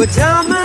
Well, tell me.